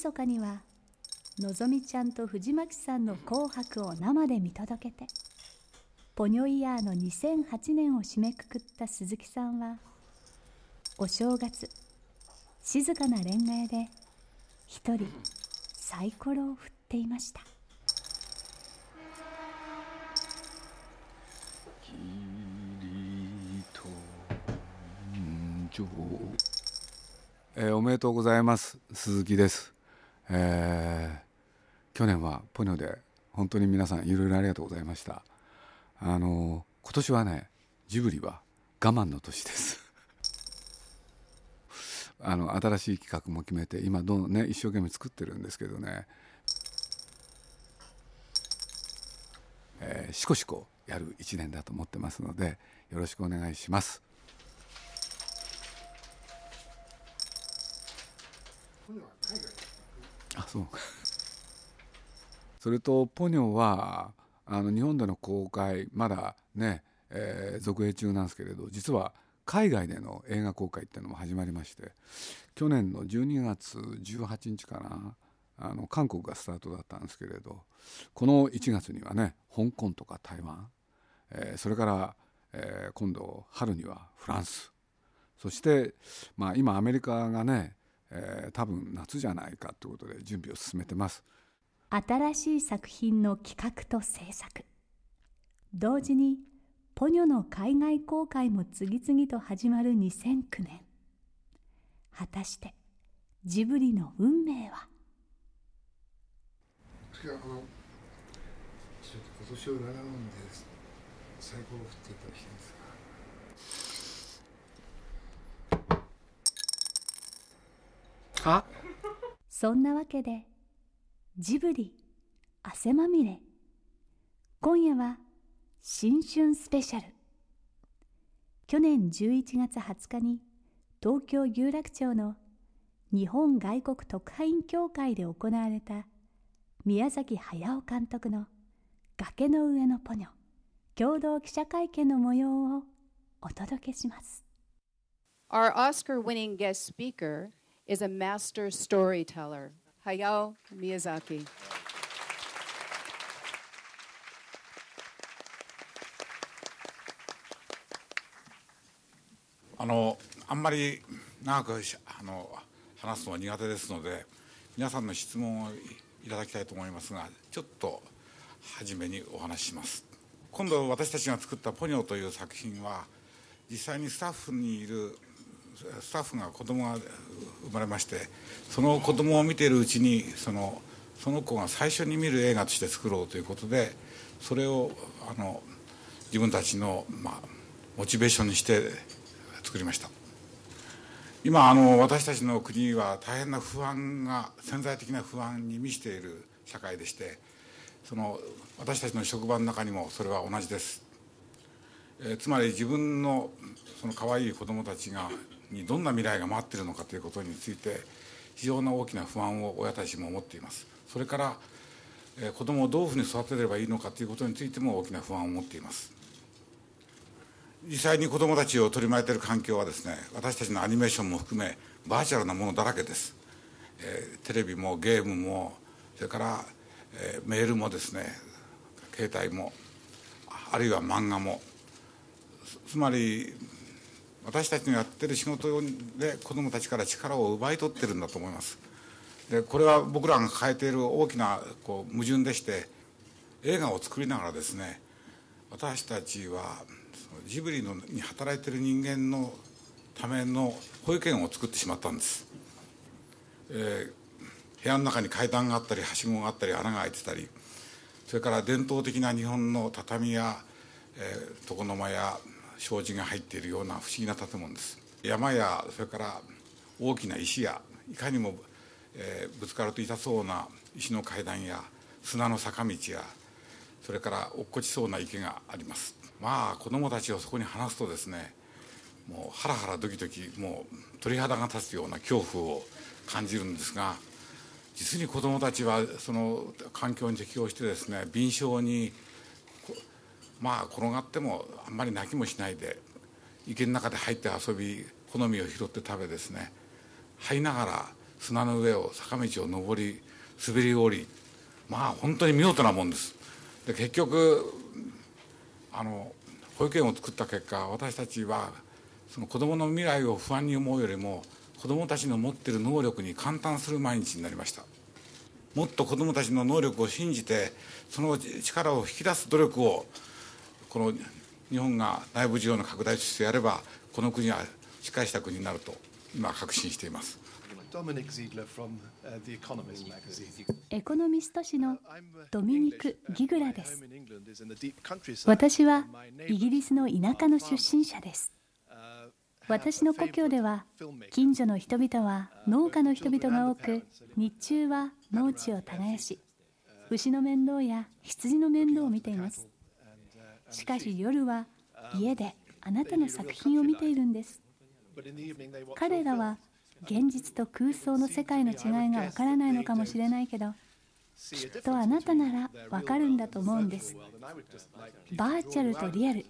晦日にはのぞみちゃんと藤巻さんの「紅白」を生で見届けてポニョイヤーの2008年を締めくくった鈴木さんはお正月静かな恋愛で一人サイコロを振っていました。えー、おめでとうございます。鈴木です、えー、去年はポニョで本当に皆さんいろいろありがとうございました。あの今年はねジブリは我慢の年です。あの新しい企画も決めて今どんね一生懸命作ってるんですけどね、えー、しこしこやる1年だと思ってますのでよろしくお願いします。あそう。それとポニョはあの日本での公開まだね、えー、続映中なんですけれど実は海外での映画公開っていうのも始まりまして去年の12月18日かなあの韓国がスタートだったんですけれどこの1月にはね香港とか台湾、えー、それから、えー、今度春にはフランス。そして、まあ、今アメリカがね、えー、多分夏じゃないかということで準備を進めてます。新しい作品の企画と制作。同時にポニョの海外公開も次々と始まる2009年。果たしてジブリの運命は？あのちょっと今年を長うんで最高を振っていただきたいんですがはそんなわけでジブリ汗まみれ。今夜は新春スペシャル。去年11月20日に東京有楽町の日本外国特派員協会で行われた宮崎駿監督の崖の上のポニョ共同記者会見の模様をお届けします。Our Oscar-winning guest speaker is a master storyteller Hayao Miyazaki. あのあんまり長くあの話すのは苦手ですので皆さんの質問をいただきたいと思いますがちょっと初めにお話しします今度私たちが作った「ポニョ」という作品は実際にスタッフにいるスタッフが子供が生まれましてその子供を見ているうちにそのその子が最初に見る映画として作ろうということでそれをあの自分たちの、まあ、モチベーションにして作りました。今あの私たちの国は大変な不安が潜在的な不安に満ちている社会でしてその私たちの職場の中にもそれは同じです、えー、つまり自分のその可愛い子供たちがにどんな未来が待ってるのかということについて非常な大きな不安を親たちも持っています。それから、えー、子供をどういうふうに育てればいいのかということについても大きな不安を持っています。実際に子供たちを取り巻いている環境はですね私たちのアニメーションも含めバーチャルなものだらけです、えー、テレビもゲームもそれから、えー、メールもですね携帯もあるいは漫画も。つまり私たちのやってる仕事で子どもたちから力を奪い取ってるんだと思います。でこれは僕らが抱えている大きなこう矛盾でして映画を作りながらですね私たちはジブリのに働いてる人間のための保育園を作ってしまったんです。えー、部屋の中に階段があったりはしごがあったり穴が開いてたりそれから伝統的な日本の畳や、えー、床の間や障子が入っているような不思議な建物です。山やそれから大きな石やいかにも、えー、ぶつかると痛そうな石の階段や砂の坂道やそれから落っこちそうな池があります。まあ子どもたちをそこに放すとですねもうハラハラドキドキもう鳥肌が立つような恐怖を感じるんですが実に子どもたちはその環境に適応してですね敏捷にまあ転がってもあんまり泣きもしないで池の中で入って遊び好みを拾って食べですね這いながら砂の上を坂道を登り滑り降りまあ本当に見事なもんです。で結局あの保育園を作った結果私たちはその子どもの未来を不安に思うよりも子どもたちの持ってる能力に感嘆する毎日になりました。もっと子どもたちの能力を信じてその力を引き出す努力をこの日本が内部需要の拡大としてやればこの国はしっかりした国になると今確信しています。エコノミスト誌のドミニク・ギグラです私はイギリスの田舎の出身者です。私の故郷では近所の人々は農家の人々が多く日中は農地を耕し牛の面倒や羊の面倒を見ていますしかし夜は家であなたの作品を見ているんです。彼らは現実と空想の世界の違いがわからないのかもしれないけどきっとあなたならわかるんだと思うんです。バーチャルとリアル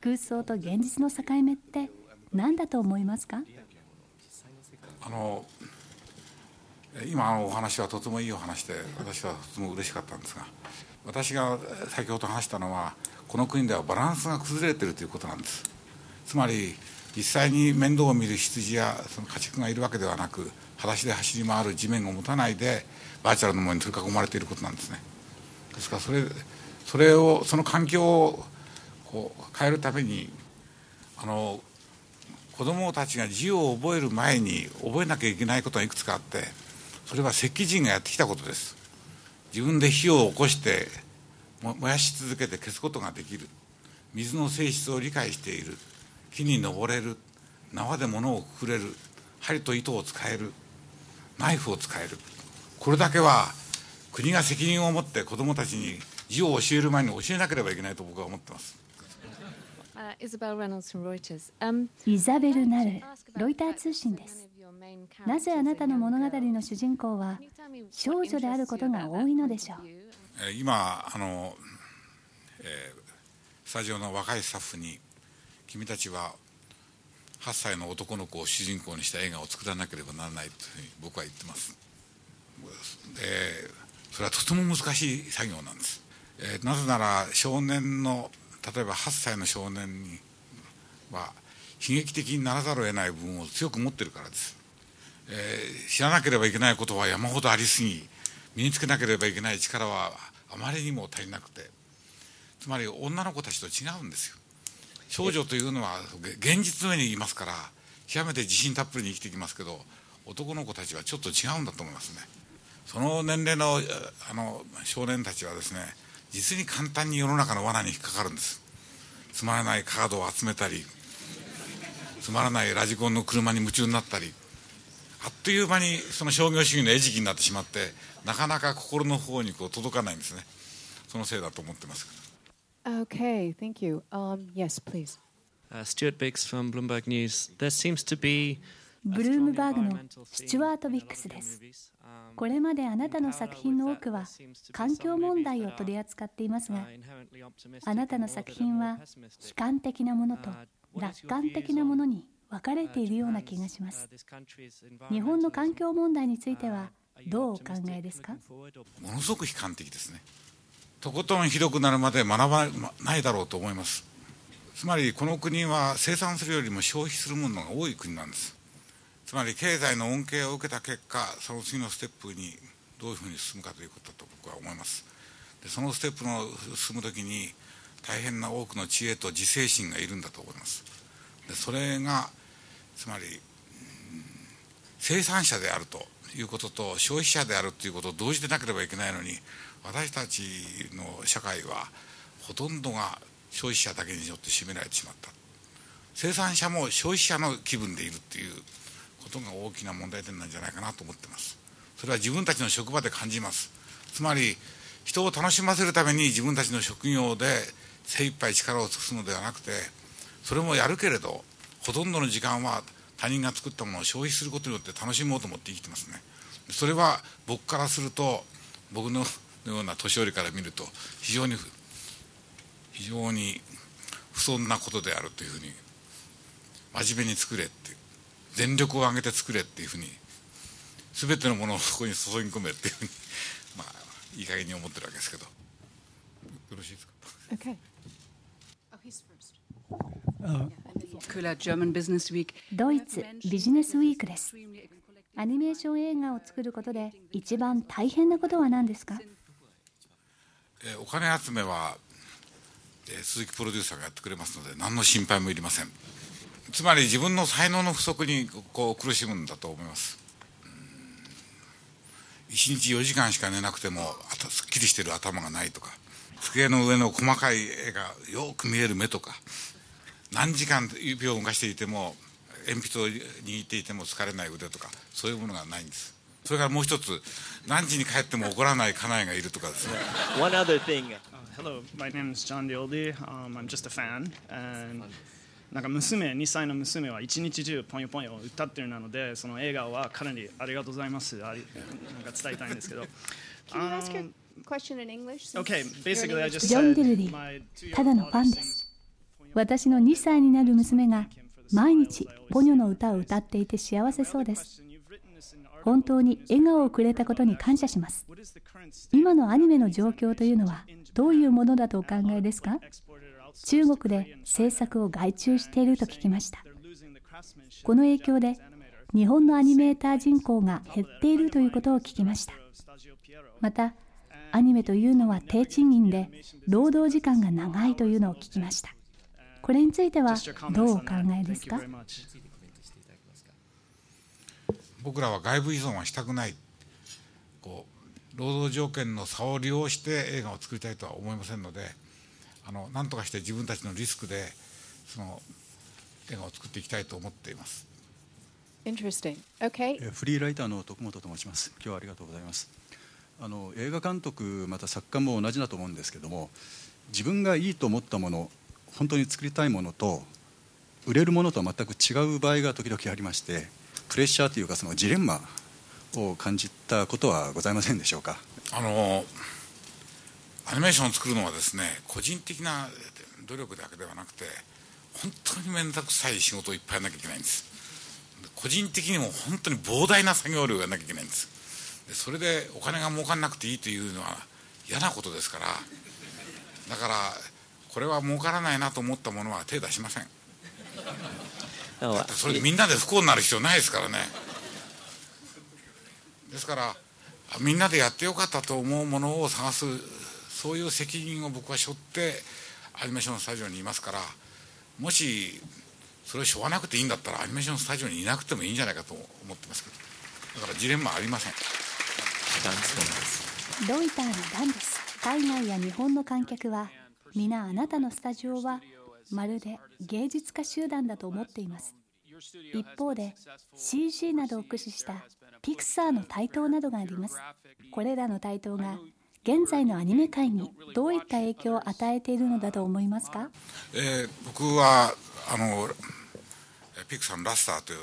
空想と現実の境目って何だと思いますか？あの今のお話はとてもいいお話で私はとても嬉しかったんですが私が先ほど話したのはこの国ではバランスが崩れているということなんです。つまり実際に面倒を見る羊やその家畜がいるわけではなく裸足で走り回る地面を持たないでバーチャルのものに取り囲まれていることなんですね。ですからそれそれをその環境をこう変えるためにあの子どもたちが字を覚える前に覚えなきゃいけないことがいくつかあってそれは石器人がやってきたことです。自分で火を起こして燃やし続けて消すことができる。水の性質を理解している。木に登れる。縄で物をくくれる。針と糸を使える。ナイフを使える。これだけは国が責任を持って子どもたちに字を教える前に教えなければいけないと僕は思ってます。イザベル・ナル、ロイター通信です。なぜあなたの物語の主人公は少女であることが多いのでしょう今あの、えー、スタジオの若いスタッフに君たちは8歳の男の子を主人公にした映画を作らなければならないというふうに僕は言ってます、えー、それはとても難しい作業なんです、えー、なぜなら少年の例えば8歳の少年には悲劇的にならざるを得ない部分を強く持ってるからです、えー、知らなければいけないことは山ほどありすぎ身につけなければいけない力はあまりにも足りなくて。つまり女の子たちと違うんですよ。少女というのは現実の上にいますから極めて自信たっぷりに生きてきますけど男の子たちはちょっと違うんだと思いますね。その年齢のあの少年たちはですね実に簡単に世の中の罠に引っかかるんです。つまらないカードを集めたりつまらないラジコンの車に夢中になったりあっという間にその商業主義の餌食になってしまってなかなか心の方にこう届かないんですねそのせいだと思ってます Okay, thank you. Um, yes, please. Uh, Stuart Biggs from Bloomberg News. There seems to be ブルームバーグのスチュワート・ビックスですこれまであなたの作品の多くは環境問題を取り扱っていますがあなたの作品は悲観的なものと楽観的なものに分かれているような気がします。日本の環境問題についてはどうお考えですか？ものすごく悲観的ですね。とことんひどくなるまで学ばないだろうと思います。つまりこの国は生産するよりも消費するものが多い国なんです。つまり経済の恩恵を受けた結果その次のステップにどういうふうに進むかということだと僕は思います。でそのステップの進む時に大変な多くの知恵と自制心がいるんだと思います。でそれがつまり生産者であるということと消費者であるということを同時でなければいけないのに私たちの社会はほとんどが消費者だけによって占められてしまった。生産者も消費者の気分でいるっていうことが大きな問題点なんじゃないかなと思ってます。それは自分たちの職場で感じます。つまり人を楽しませるために自分たちの職業で精一杯力を尽くすのではなくてそれもやるけれどほとんどの時間は他人が作ったものを消費することによって楽しもうと思って生きてますねそれは僕からすると僕のような年寄りから見ると非常に非常に不遜なことであるというふうに真面目に作れって全力を挙げて作れっていうふうに全てのものをそこに注ぎ込めっていうふうに まあいい加減に思ってるわけですけどよろしいですか？Okay. Oh. ドイツビジネスウィークです。アニメーション映画を作ることで一番大変なことは何ですか？えーお金集めは、えー鈴木プロデューサーがやってくれますので何の心配もいりません。つまり自分の才能の不足にこう苦しむんだと思います。1日4時間しか寝なくてもあとすっきりしてる頭がないとか机の上の細かい絵がよく見える目とか何時間指を動かしていても鉛筆を握っていても疲れない腕とかそういうものがないんです。それからもう一つ何時に帰っても怒らない家内がいるとかですね、なんか娘、2歳の娘は一日中ポヨポヨ歌ってるのでその笑顔はかなりありがとうございますなんか伝えたいんですけど。Can you ask 私の2歳になる娘が毎日ポニョの歌を歌っていて幸せそうです。本当に笑顔をくれたことに感謝します。今のアニメの状況というのはどういうものだとお考えですか？中国で制作を外注していると聞きました。この影響で日本のアニメーター人口が減っているということを聞きました。またアニメというのは低賃金で労働時間が長いというのを聞きました。これについてはどうお考.えですか？僕らは外部依存はしたくないこう労働条件の差を利用して映画を作りたいとは思いませんのであの何とかして自分たちのリスクでその映画を作っていきたいと思っています Interesting. Okay. えーフリーライターの徳本と申します。今日はありがとうございます。あの映画監督また作家も同じだと思うんですけども、自分がいいと思ったもの、本当に作りたいものと売れるものとは全く違う場合が時々ありまして、プレッシャーというかそのジレンマを感じたことはございませんでしょうか？あのアニメーションを作るのはですね個人的な努力だけではなくて本当に面倒くさい仕事をいっぱいやらなきゃいけないんです個人的にも本当に膨大な作業量をやらなきゃいけないんですでそれでお金が儲かんなくていいというのは嫌なことですからだからこれは儲からないなと思ったものは手出しません。Oh, だってそれでみんなで不幸になる必要ないですからね。ですからあみんなでやってよかったと思うものを探すそういう責任を僕は背負ってアニメーションスタジオにいますからもしそれを背負わなくていいんだったらアニメーションスタジオにいなくてもいいんじゃないかと思ってますけど。だからジレンマありません。ロイターのダンです。海外や日本の観客は皆あなたのスタジオはまるで芸術家集団だと思っています。一方で CG などを駆使したピクサーの台頭などがあります。これらの台頭が現在のアニメ界にどういった影響を与えているのだと思いますか？えー僕はあのピクサーのラスターという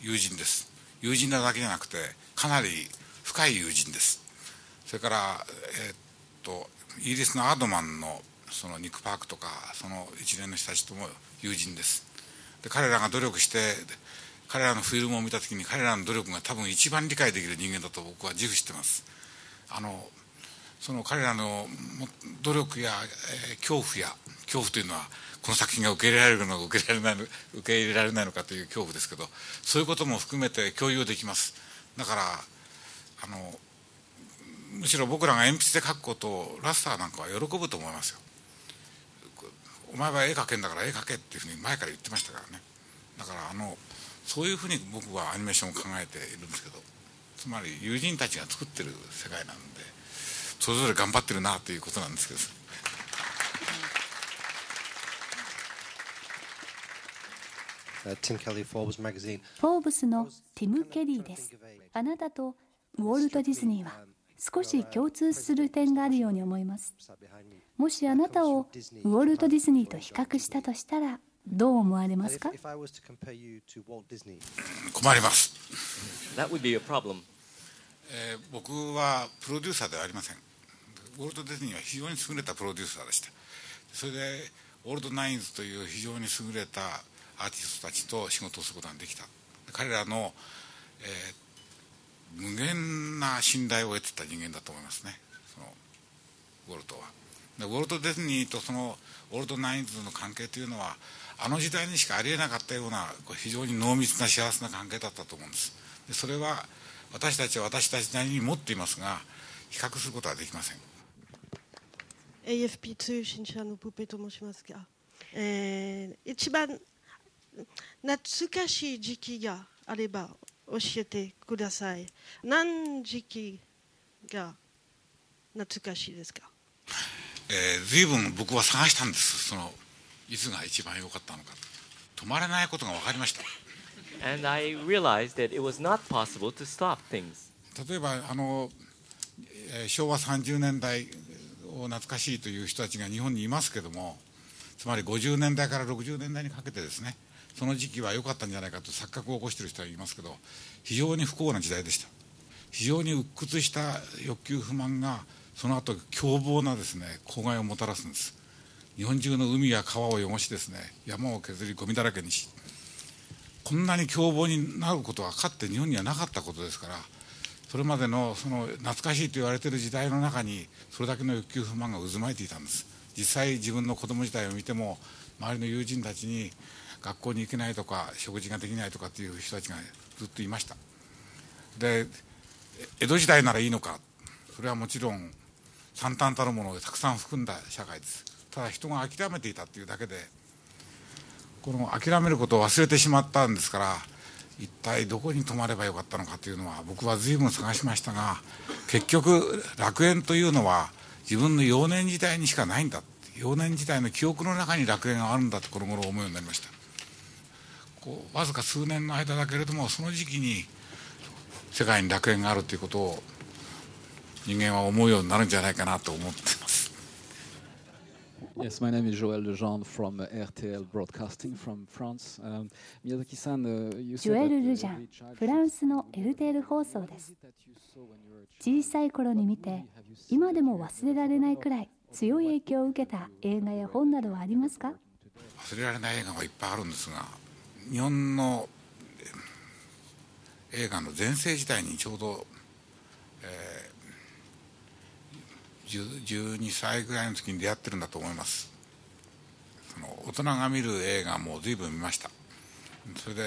友人です。友人なだけじゃなくてかなり深い友人です。それから、えーっとイギリスのアードマンのそのニック・パークとかその一連の人たちとも友人です。で彼らが努力して彼らのフィルムを見た時に彼らの努力が多分一番理解できる人間だと僕は自負してます。あのその彼らの努力や、えー恐怖や恐怖というのはこの作品が受け入れられるのか受け入れられない受け入れられないのかという恐怖ですけどそういうことも含めて共有できます。だからあのむしろ僕らが鉛筆で描くことをラスターなんかは喜ぶと思いますよ。お前は絵描けんだから絵描けっていうふうに前から言ってましたからねだからあのそういうふうに僕はアニメーションを考えているんですけどつまり友人たちが作ってる世界なんでそれぞれ頑張ってるなということなんですけど.フォーブスのティム・ケリーです。あなたとウォルト・ディズニーは少し共通する点があるように思います。もしあなたをウォルト・ディズニーと比較したとしたらどう思われますか？困ります。えー、僕はプロデューサーではありません。ウォルト・ディズニーは非常に優れたプロデューサーでした。それでオールドナインズという非常に優れたアーティストたちと仕事をすることができた彼らの、えー、無限な信頼を得てた人間だと思いますねそのウォルトはウォルト・ディズニーとそのオールドナインズの関係というのはあの時代にしかありえなかったような非常に濃密な幸せな関係だったと思うんです。でそれは私たちは私たちなりに持っていますが比較することはできません。AFP 通信社のプペと申しますが、えー、一番懐かしい時期があれば教えてください。何時期が懐かしいですか、えー、随分僕は探したんです。そのいつが一番良かったのか。止まれないことが分かりました。And I realized that it was not possible to stop things. 例えばあの、えー、昭和30年代を懐かしいという人たちが日本にいますけどもつまり50年代から60年代にかけてですねその時期は良かったんじゃないかと錯覚を起こしている人はいますけど非常に不幸な時代でした。非常に鬱屈した欲求不満がその後凶暴なですね公害をもたらすんです。日本中の海や川を汚しですね山を削りゴミだらけにしこんなに凶暴になることはかって日本にはなかったことですからそれまでのその懐かしいと言われている時代の中にそれだけの欲求不満が渦巻いていたんです。実際自分の子供時代を見ても周りの友人たちに学校に行けないとか食事ができないとかっていう人たちがずっといました。で江戸時代ならいいのかそれはもちろん惨憺たるものをたくさん含んだ社会です。ただ人が諦めていたっていうだけでこの諦めることを忘れてしまったんですから一体どこに泊まればよかったのかというのは僕は随分探しましたが結局楽園というのは自分の幼年時代にしかないんだ幼年時代の記憶の中に楽園があるんだとこの頃思うようになりました。こうわずか数年の間だけれどもその時期に世界に楽園があるということを人間は思うようになるんじゃないかなと思っています。Yes, my name is Joël Lejean from RTL Broadcasting from France. Um, Miyazaki-san, uh, you said ジョエル・ルジャン、フランスの RTL 放送です。小さい頃に見て、今でも忘れられないくらい強い影響を受けた映画や本などはありますか？忘れられない映画はいっぱいあるんですが、日本の映画の全盛時代にちょうど、えー、12歳ぐらいの時に出会ってるんだと思います。その大人が見る映画も随分見ました。それで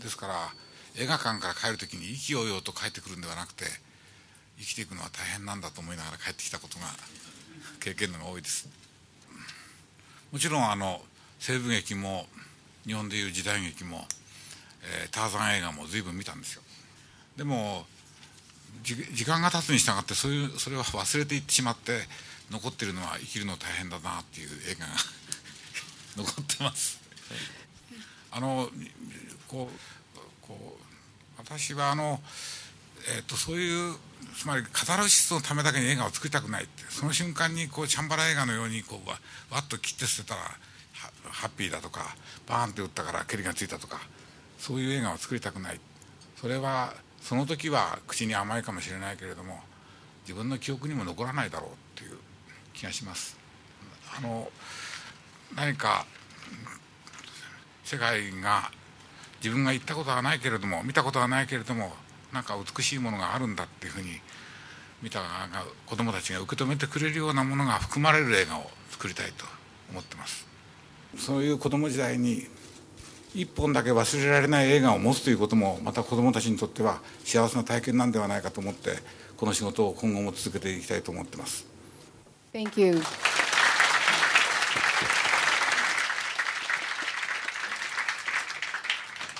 ですから映画館から帰る時に意気揚々と帰ってくるんではなくて生きていくのは大変なんだと思いながら帰ってきたことが経験のが多いです。もちろんあの西部劇も日本でいう時代劇も、えー、ターザン映画も随分見たんですよ。でも時間が経つに従ってそういうそれは忘れていってしまって残ってるのは生きるの大変だなっていう映画が残ってます。あのこうこう私はあの、えーと、とそういうつまりカタルシスのためだけに映画を作りたくないってその瞬間にこうチャンバラ映画のようにこうわわっと切って捨てたらハッピーだとかバーンって打ったから蹴りがついたとかそういう映画を作りたくない。それはその時は口に甘いかもしれないけれども自分の記憶にも残らないだろうっていう気がします。あの何か世界が自分が行ったことはないけれども見たことはないけれどもなんか美しいものがあるんだっていうふうに見た子どもたちが受け止めてくれるようなものが含まれる映画を作りたいと思ってます。そういう子供時代に一本だけ忘れられない映画を持つということもまた子どもたちにとっては幸せな体験なんではないかと思ってこの仕事を今後も続けていきたいと思ってます。Thank you.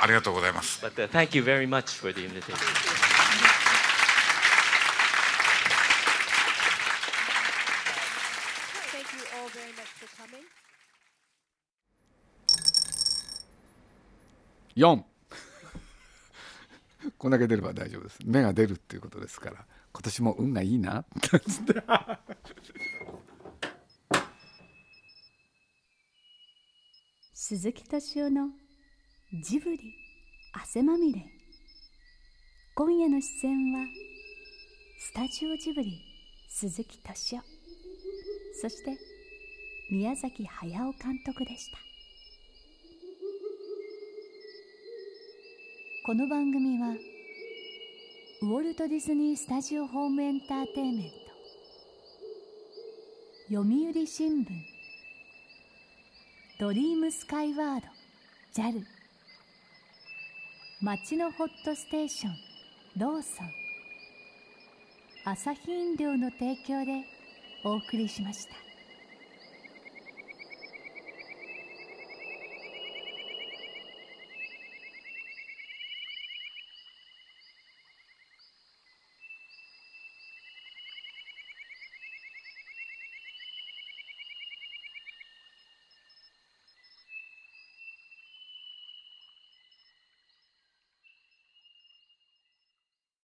ありがとうございます。But、uh, thank you very much for the invitation. 4 こんだけ出れば大丈夫です。目が出るっていうことですから。今年も運がいいな。鈴木敏夫のジブリ汗まみれ。今夜の出演はスタジオジブリ鈴木敏夫。そして宮崎駿監督でした。この番組はウォルト・ディズニー・スタジオ・ホーム・エンターテインメント読売新聞ドリームスカイワード JAL 町のホットステーションローソン朝日飲料の提供でお送りしました。